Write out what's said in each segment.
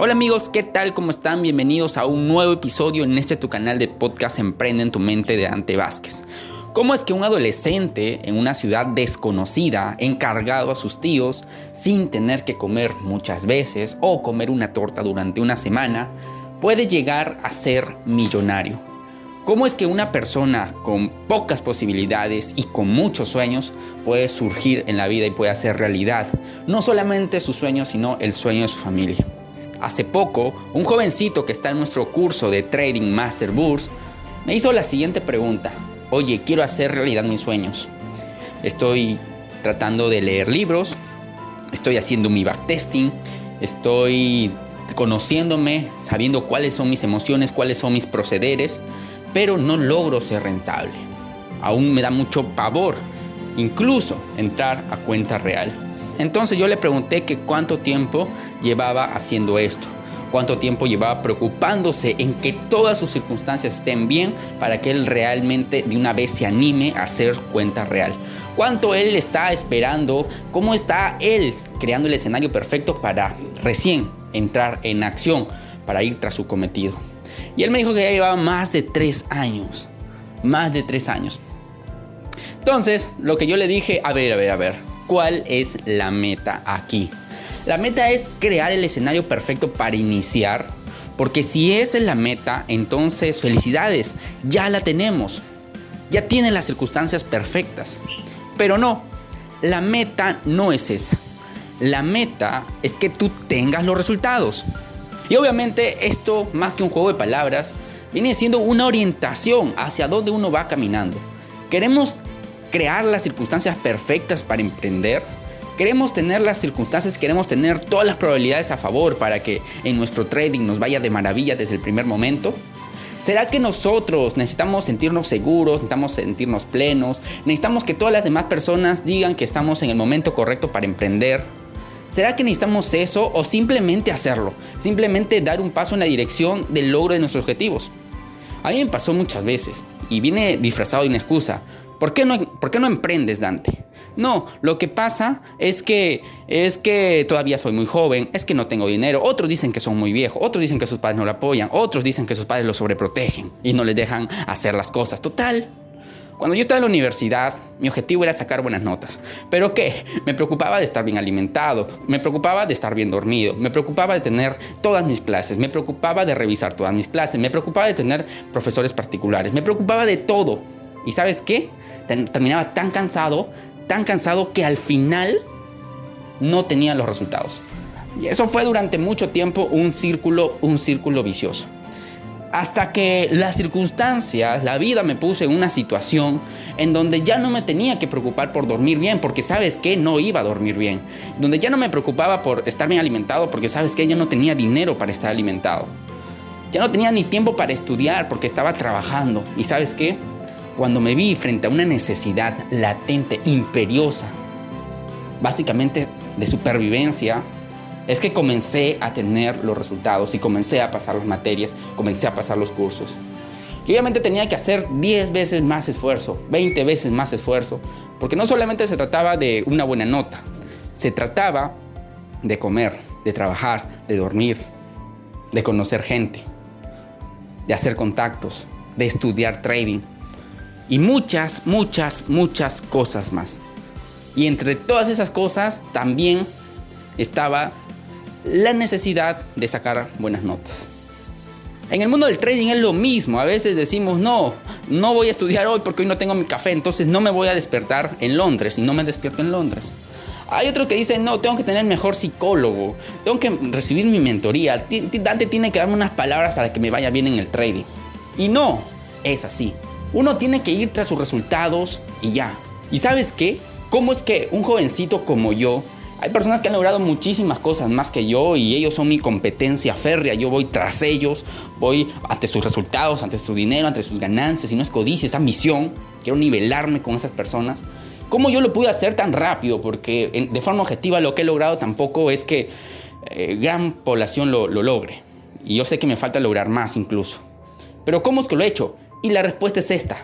Hola amigos, ¿qué tal? ¿Cómo están? Bienvenidos a un nuevo episodio en este tu canal de podcast Emprende en tu mente de Ante Vázquez. ¿Cómo es que un adolescente en una ciudad desconocida, encargado a sus tíos, sin tener que comer muchas veces o comer una torta durante una semana, puede llegar a ser millonario? ¿Cómo es que una persona con pocas posibilidades y con muchos sueños puede surgir en la vida y puede hacer realidad no solamente sus sueños, sino el sueño de su familia? Hace poco, un jovencito que está en nuestro curso de Trading Master Burs me hizo la siguiente pregunta. Oye, quiero hacer realidad mis sueños. Estoy tratando de leer libros, estoy haciendo mi backtesting, estoy conociéndome, sabiendo cuáles son mis emociones, cuáles son mis procederes, pero no logro ser rentable. Aún me da mucho pavor, incluso entrar a cuenta real. Entonces yo le pregunté que cuánto tiempo llevaba haciendo esto, cuánto tiempo llevaba preocupándose en que todas sus circunstancias estén bien para que él realmente de una vez se anime a hacer cuenta real. Cuánto él está esperando, cómo está él creando el escenario perfecto para recién entrar en acción, para ir tras su cometido. Y él me dijo que ya llevaba más de tres años. Más de tres años. Entonces, lo que yo le dije, a ver, a ver, a ver, ¿cuál es la meta aquí? La meta es crear el escenario perfecto para iniciar, porque si esa es la meta, entonces felicidades, ya la tenemos, ya tienen las circunstancias perfectas. Pero no, la meta no es esa. La meta es que tú tengas los resultados. Y obviamente esto, más que un juego de palabras, viene siendo una orientación hacia dónde uno va caminando. Queremos crear las circunstancias perfectas para emprender. Queremos tener las circunstancias, queremos tener todas las probabilidades a favor para que en nuestro trading nos vaya de maravilla desde el primer momento. ¿Será que nosotros necesitamos sentirnos seguros, necesitamos sentirnos plenos, necesitamos que todas las demás personas digan que estamos en el momento correcto para emprender? ¿Será que necesitamos eso o simplemente hacerlo? Simplemente dar un paso en la dirección del logro de nuestros objetivos. A mí me pasó muchas veces y viene disfrazado de una excusa. ¿Por qué no, por no emprendes, Dante? No, lo que pasa es que es que todavía soy muy joven, es que no tengo dinero. Otros dicen que son muy viejos, otros dicen que sus padres no lo apoyan, otros dicen que sus padres lo sobreprotegen y no les dejan hacer las cosas. Total, cuando yo estaba en la universidad, mi objetivo era sacar buenas notas. ¿Pero qué? Me preocupaba de estar bien alimentado, me preocupaba de estar bien dormido, me preocupaba de tener todas mis clases, me preocupaba de revisar todas mis clases, me preocupaba de tener profesores particulares, me preocupaba de todo. ¿Y sabes qué? Terminaba tan cansado, tan cansado que al final no tenía los resultados. Y eso fue durante mucho tiempo un círculo, un círculo vicioso. Hasta que las circunstancias, la vida me puso en una situación en donde ya no me tenía que preocupar por dormir bien, porque sabes que no iba a dormir bien. Donde ya no me preocupaba por estar bien alimentado, porque sabes que ya no tenía dinero para estar alimentado. Ya no tenía ni tiempo para estudiar porque estaba trabajando. Y sabes qué? Cuando me vi frente a una necesidad latente, imperiosa, básicamente de supervivencia, es que comencé a tener los resultados y comencé a pasar las materias, comencé a pasar los cursos. Y obviamente tenía que hacer 10 veces más esfuerzo, 20 veces más esfuerzo, porque no solamente se trataba de una buena nota, se trataba de comer, de trabajar, de dormir, de conocer gente, de hacer contactos, de estudiar trading y muchas, muchas, muchas cosas más. Y entre todas esas cosas también estaba la necesidad de sacar buenas notas. En el mundo del trading es lo mismo. A veces decimos, no, no voy a estudiar hoy porque hoy no tengo mi café, entonces no me voy a despertar en Londres y no me despierto en Londres. Hay otro que dice, no, tengo que tener mejor psicólogo, tengo que recibir mi mentoría, Dante tiene que darme unas palabras para que me vaya bien en el trading. Y no, es así. Uno tiene que ir tras sus resultados y ya. ¿Y sabes qué? ¿Cómo es que un jovencito como yo hay personas que han logrado muchísimas cosas más que yo y ellos son mi competencia férrea. Yo voy tras ellos, voy ante sus resultados, ante su dinero, ante sus ganancias. Y no es codicia, es ambición. Quiero nivelarme con esas personas. ¿Cómo yo lo pude hacer tan rápido? Porque de forma objetiva lo que he logrado tampoco es que eh, gran población lo, lo logre. Y yo sé que me falta lograr más incluso. Pero ¿cómo es que lo he hecho? Y la respuesta es esta.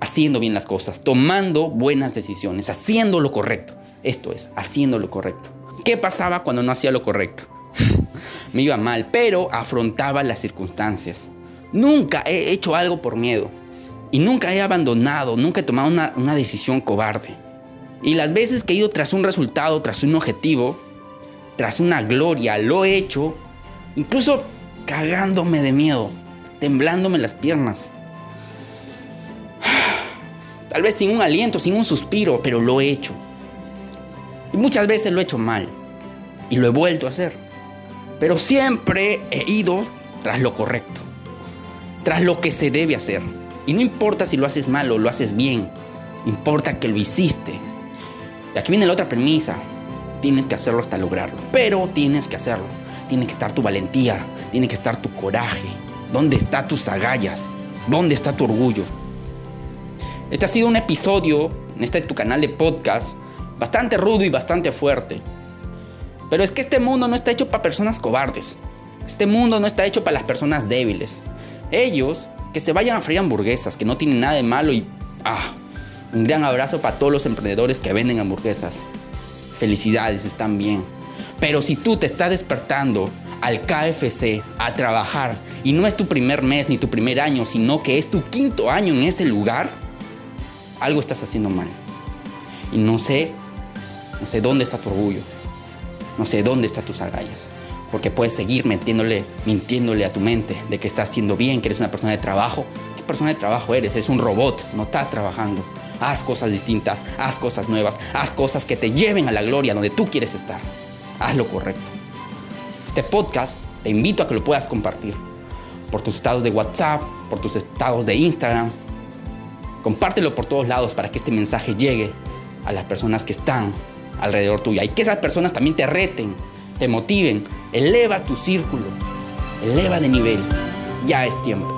Haciendo bien las cosas, tomando buenas decisiones, haciendo lo correcto. Esto es, haciendo lo correcto. ¿Qué pasaba cuando no hacía lo correcto? me iba mal, pero afrontaba las circunstancias. Nunca he hecho algo por miedo. Y nunca he abandonado, nunca he tomado una, una decisión cobarde. Y las veces que he ido tras un resultado, tras un objetivo, tras una gloria, lo he hecho, incluso cagándome de miedo, temblándome las piernas. Tal vez sin un aliento, sin un suspiro, pero lo he hecho. Y muchas veces lo he hecho mal. Y lo he vuelto a hacer. Pero siempre he ido tras lo correcto. Tras lo que se debe hacer. Y no importa si lo haces mal o lo haces bien. Importa que lo hiciste. Y aquí viene la otra premisa. Tienes que hacerlo hasta lograrlo. Pero tienes que hacerlo. Tiene que estar tu valentía. Tiene que estar tu coraje. ¿Dónde están tus agallas? ¿Dónde está tu orgullo? Este ha sido un episodio en este tu canal de podcast bastante rudo y bastante fuerte. Pero es que este mundo no está hecho para personas cobardes. Este mundo no está hecho para las personas débiles. Ellos que se vayan a freír hamburguesas, que no tienen nada de malo y ah, un gran abrazo para todos los emprendedores que venden hamburguesas. Felicidades, están bien. Pero si tú te estás despertando al KFC a trabajar y no es tu primer mes ni tu primer año, sino que es tu quinto año en ese lugar, algo estás haciendo mal. Y no sé, no sé dónde está tu orgullo. No sé dónde están tus agallas. Porque puedes seguir mintiéndole, mintiéndole a tu mente de que estás haciendo bien, que eres una persona de trabajo. ¿Qué persona de trabajo eres? Eres un robot, no estás trabajando. Haz cosas distintas, haz cosas nuevas, haz cosas que te lleven a la gloria donde tú quieres estar. Haz lo correcto. Este podcast te invito a que lo puedas compartir por tus estados de WhatsApp, por tus estados de Instagram. Compártelo por todos lados para que este mensaje llegue a las personas que están alrededor tuya y que esas personas también te reten, te motiven. Eleva tu círculo, eleva de nivel. Ya es tiempo.